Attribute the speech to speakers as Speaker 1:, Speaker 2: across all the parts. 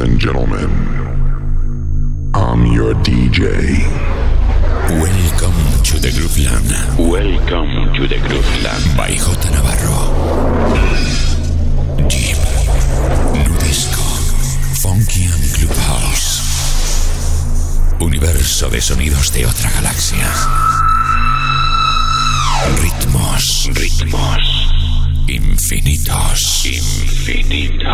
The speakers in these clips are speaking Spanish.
Speaker 1: and gentlemen, I'm your DJ.
Speaker 2: Welcome to the Grooveland.
Speaker 3: Welcome to the Grooveland.
Speaker 2: By J. Navarro. Deep, Nudisco, Funky and Clubhouse. Universo de sonidos de otra galaxia. Ritmos,
Speaker 3: Ritmos
Speaker 2: infinitos.
Speaker 3: infinitos.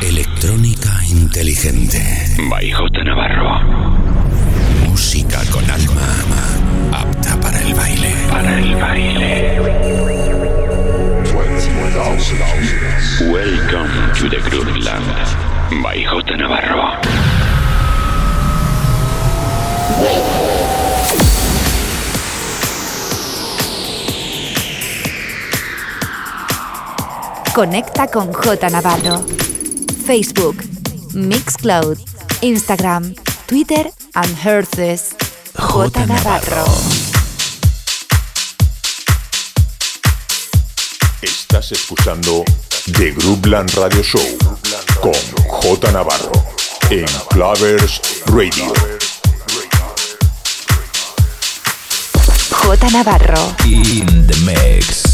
Speaker 2: Electrónica inteligente.
Speaker 3: By J. Navarro.
Speaker 2: Música con alma. Apta para el baile.
Speaker 3: Para el baile. Welcome to the Grooveland. By J. Navarro.
Speaker 4: Conecta con J Navarro. Facebook, Mixcloud, Instagram, Twitter and Herces. J Navarro.
Speaker 5: Estás escuchando The Groupland Radio Show con J Navarro en Clavers Radio.
Speaker 4: J Navarro.
Speaker 2: In the mix.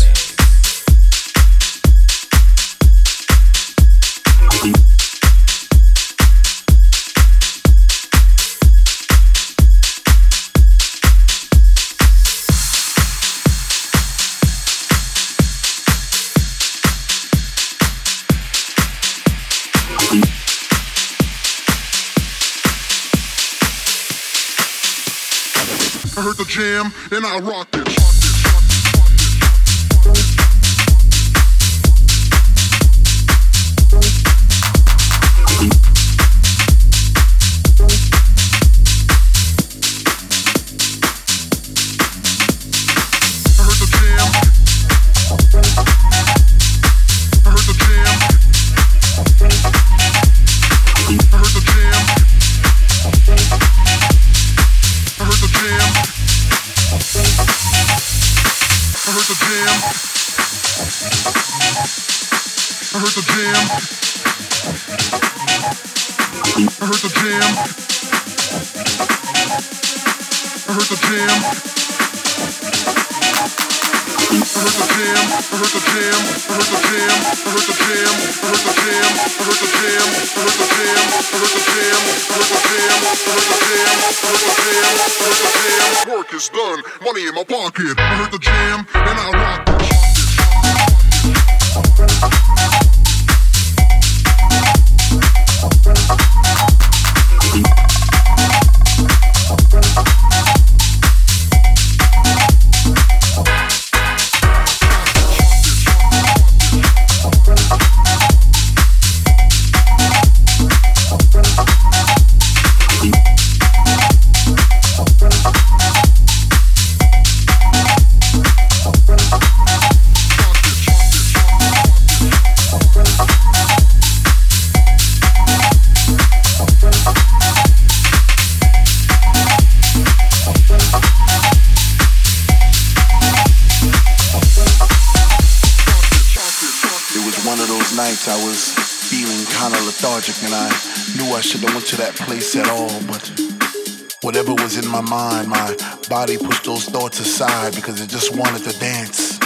Speaker 1: I heard the jam and I rocked it. Pocket. I heard the jam and I rock
Speaker 6: feeling kind of lethargic and I knew I shouldn't have went to that place at all, but whatever was in my mind, my body pushed those thoughts aside because it just wanted to dance.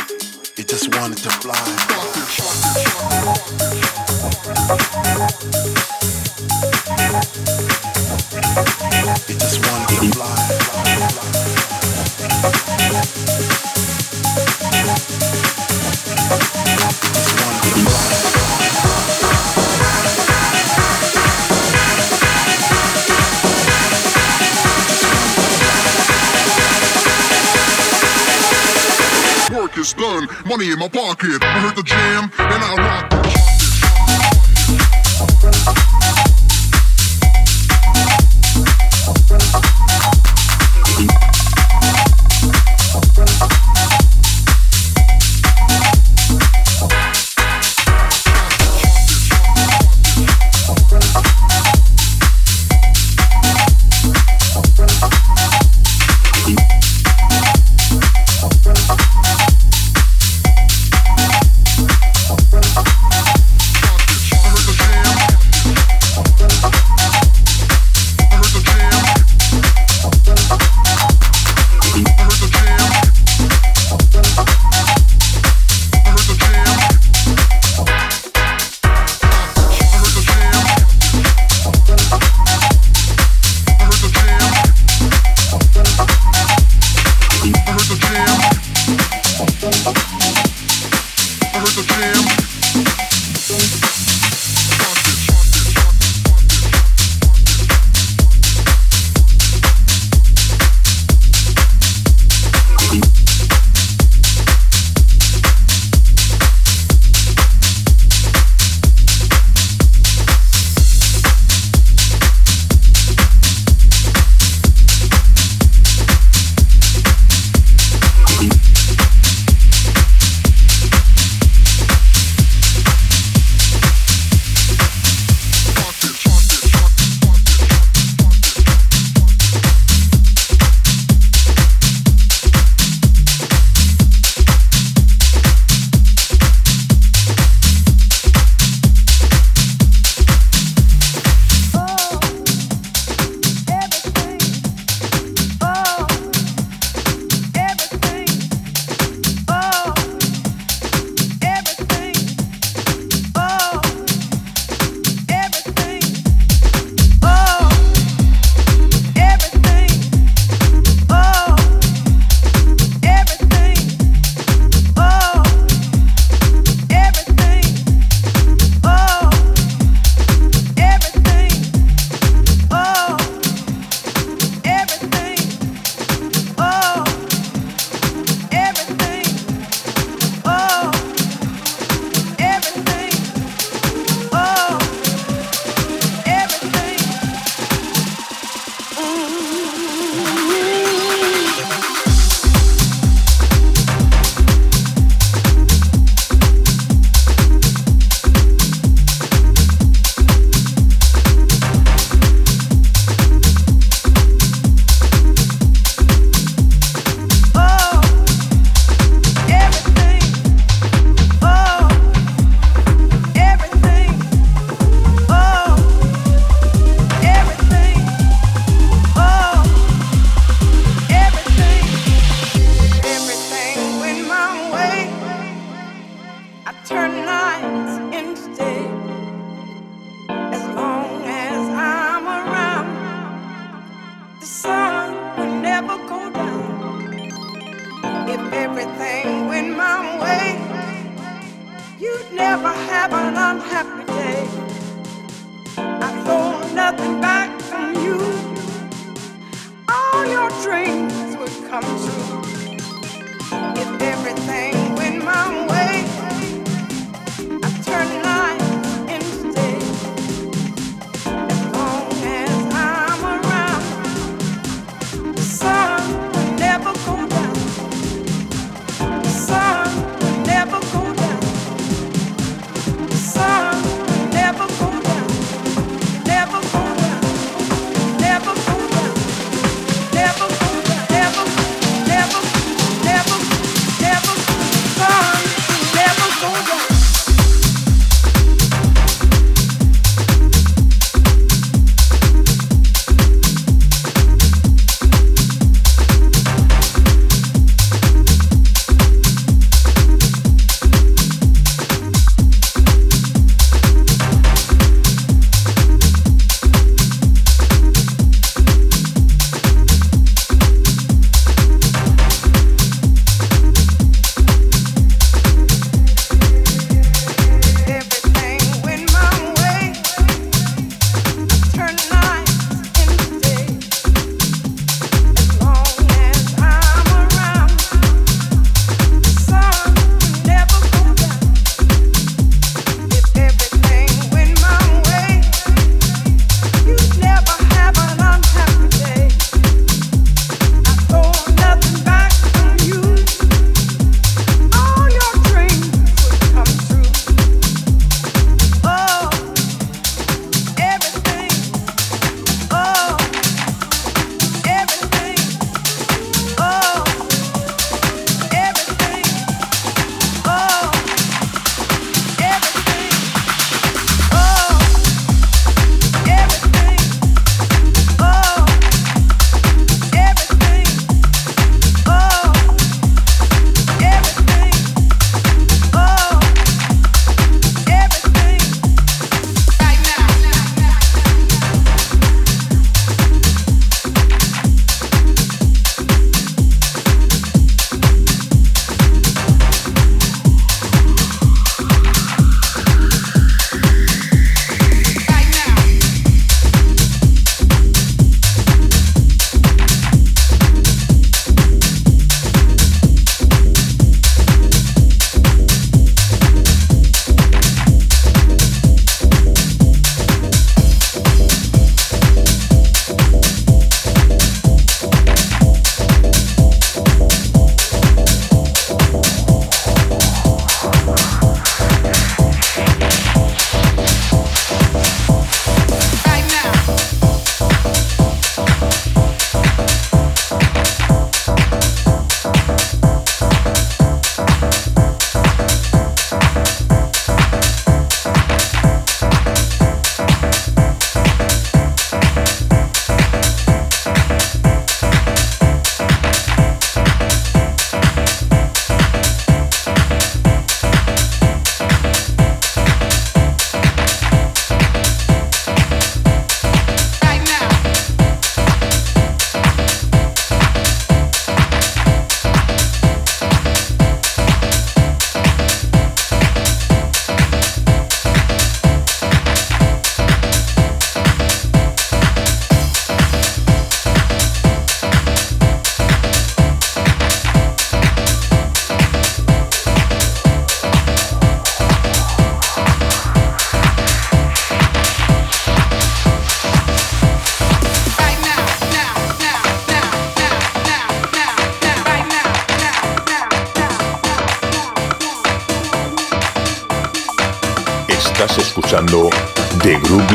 Speaker 6: It just wanted to fly. It just wanted to fly. It Just wanted to fly.
Speaker 1: Work is done. Money in my pocket. I heard the jam and I rock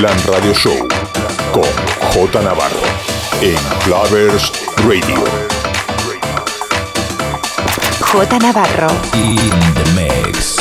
Speaker 5: Groupland Radio Show con J Navarro en Clavers Radio.
Speaker 4: J Navarro.
Speaker 7: In the mix.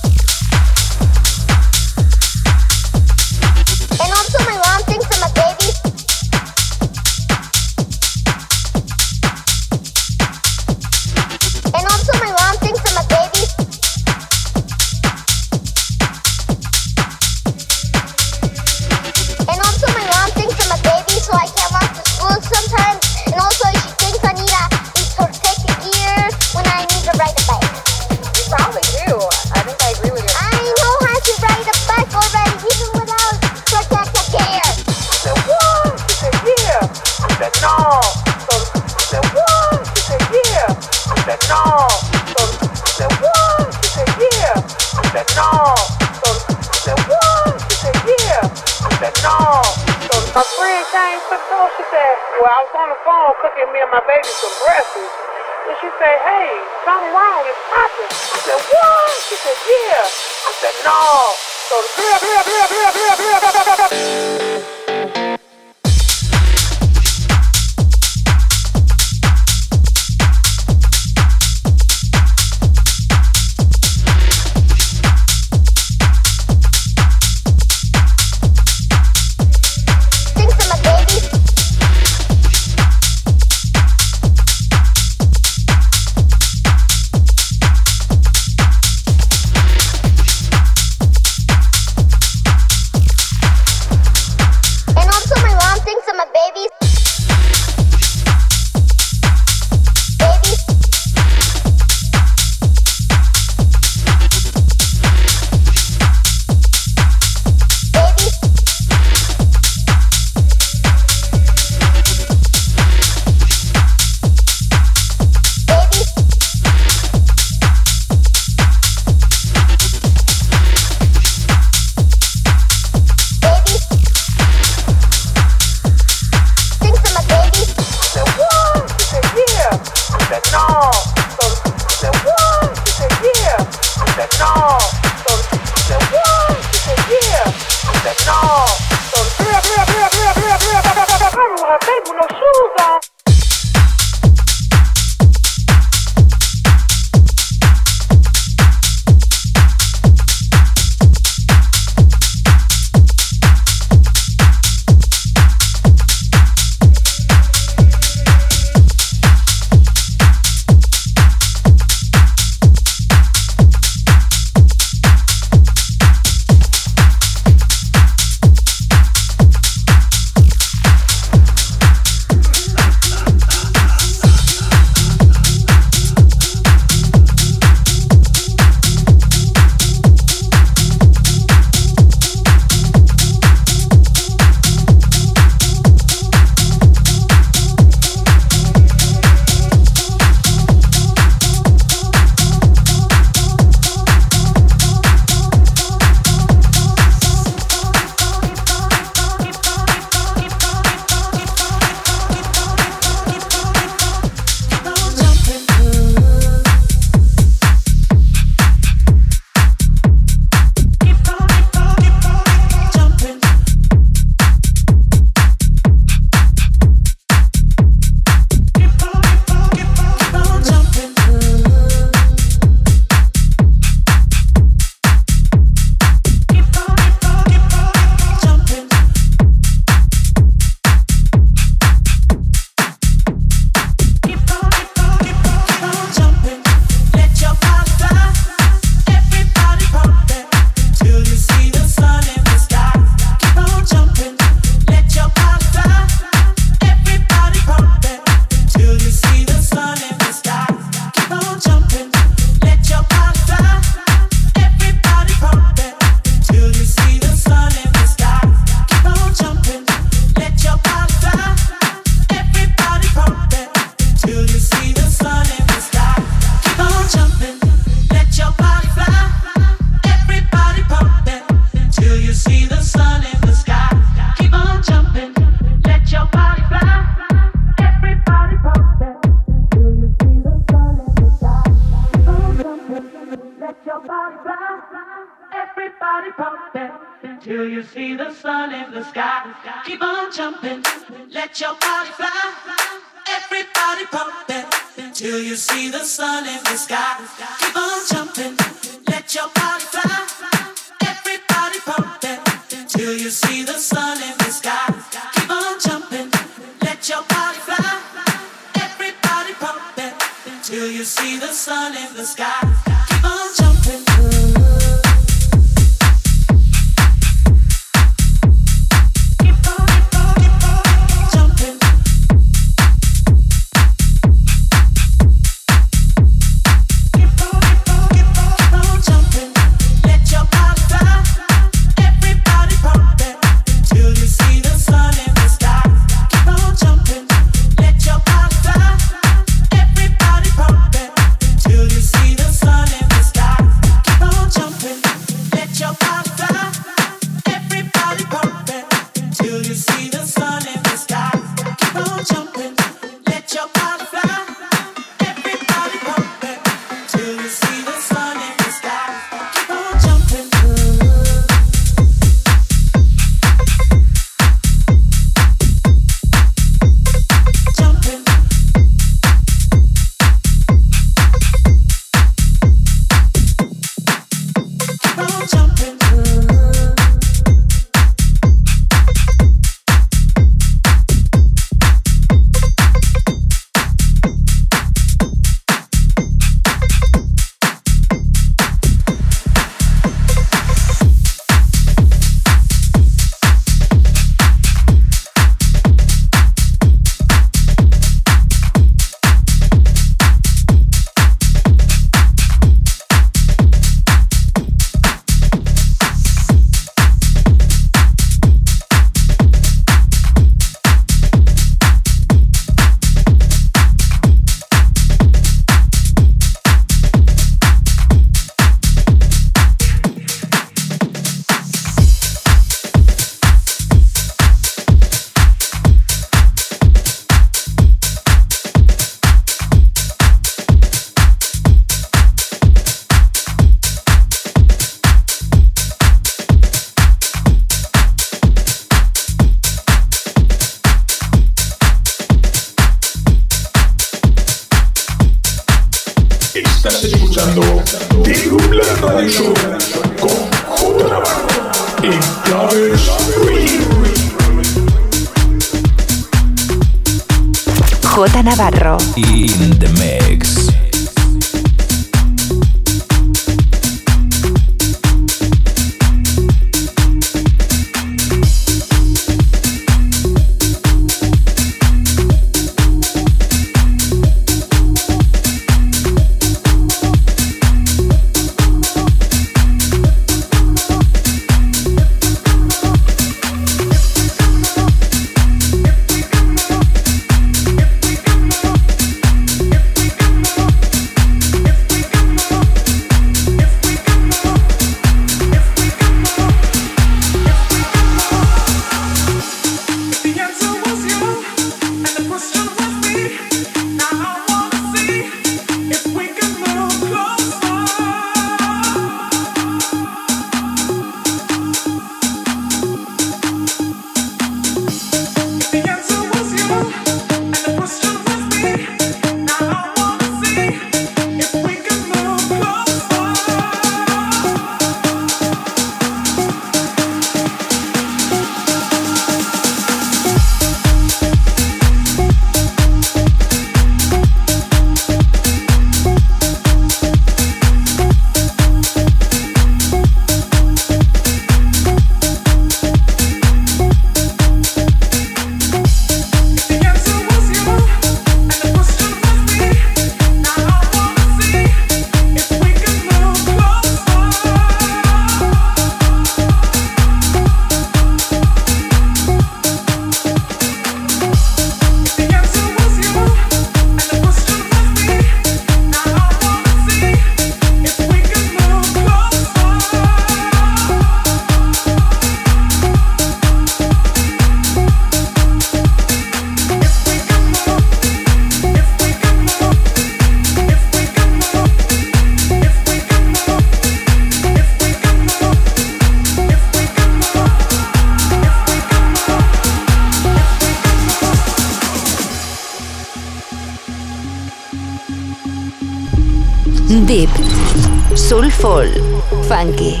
Speaker 4: Soulful, funky,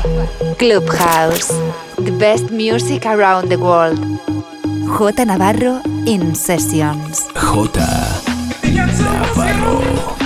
Speaker 4: clubhouse, the best music around the world. J Navarro in sessions.
Speaker 2: J Navarro.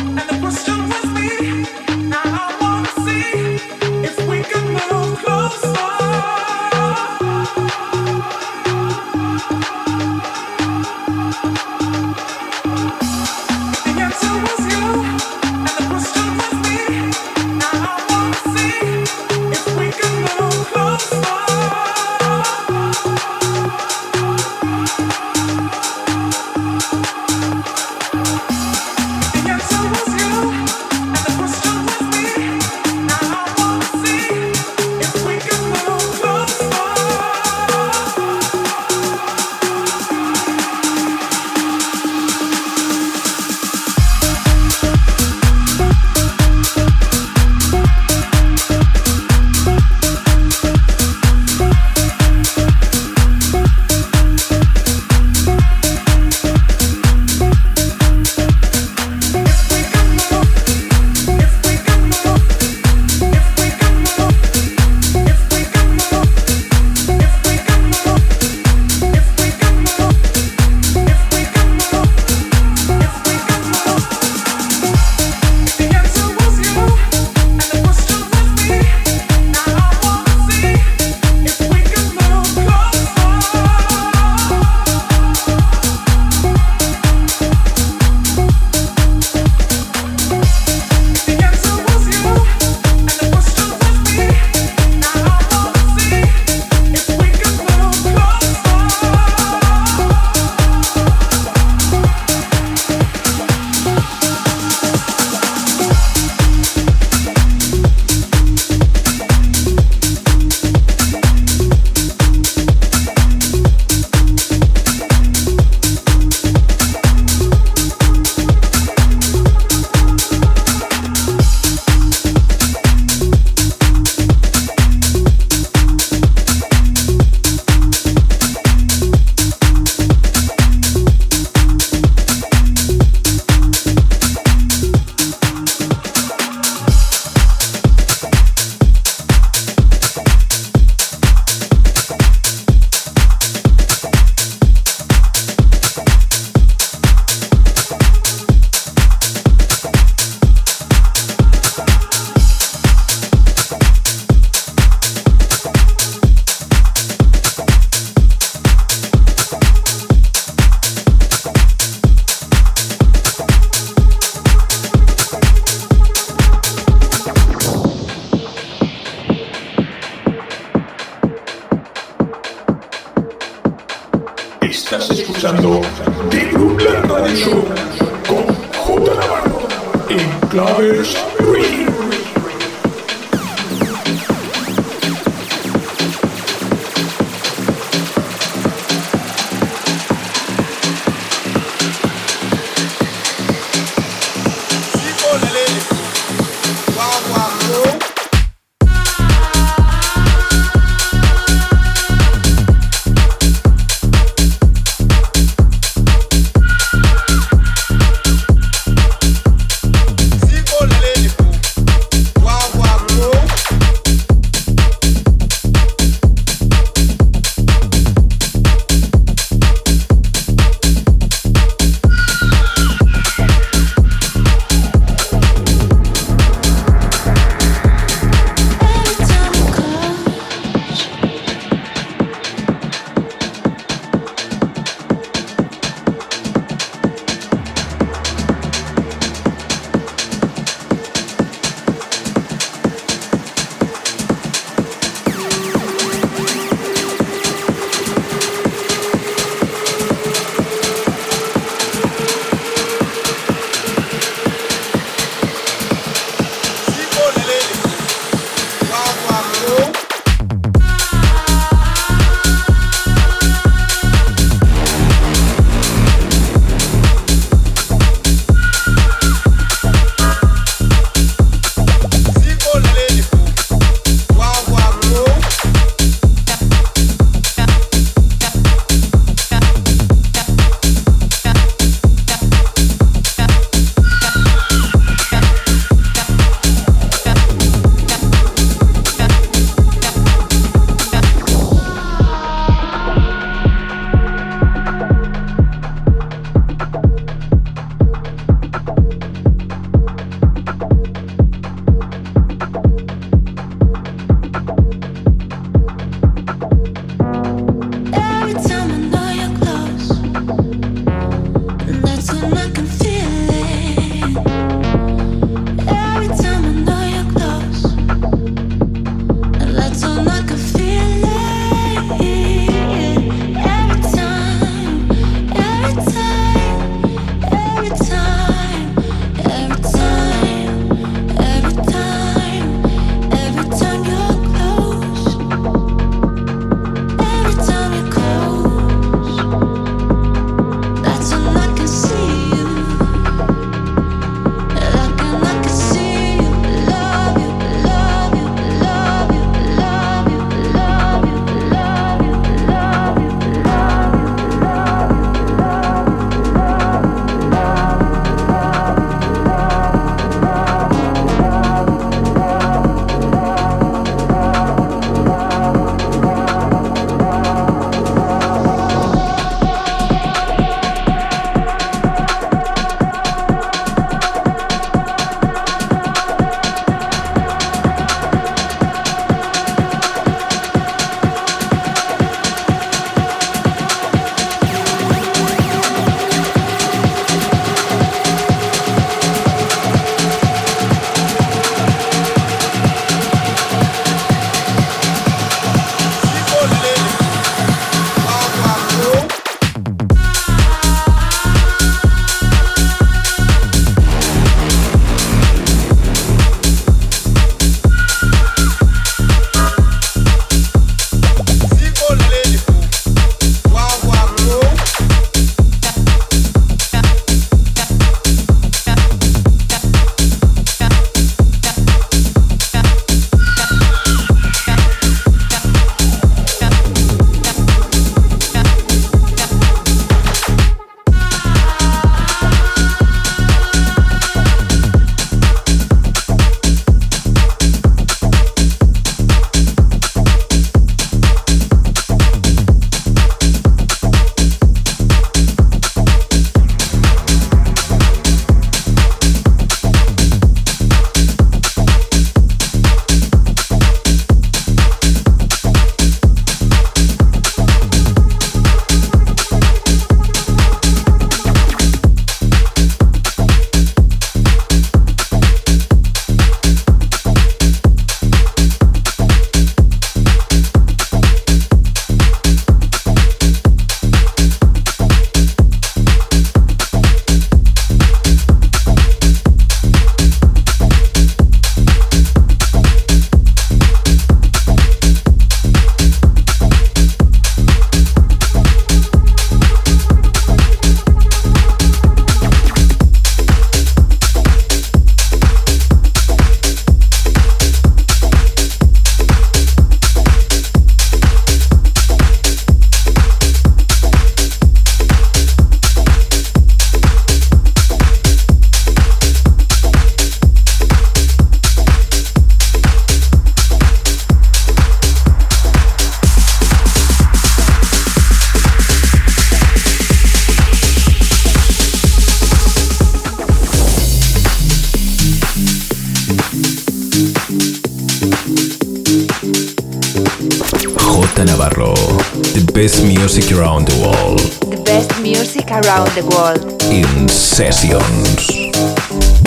Speaker 8: In sessions.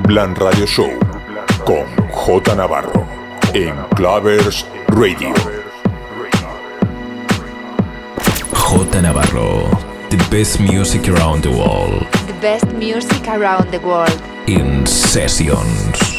Speaker 5: Radio Show con J Navarro en Clavers Radio.
Speaker 9: J Navarro, the best music around the world.
Speaker 4: The best music around the world.
Speaker 9: In sessions.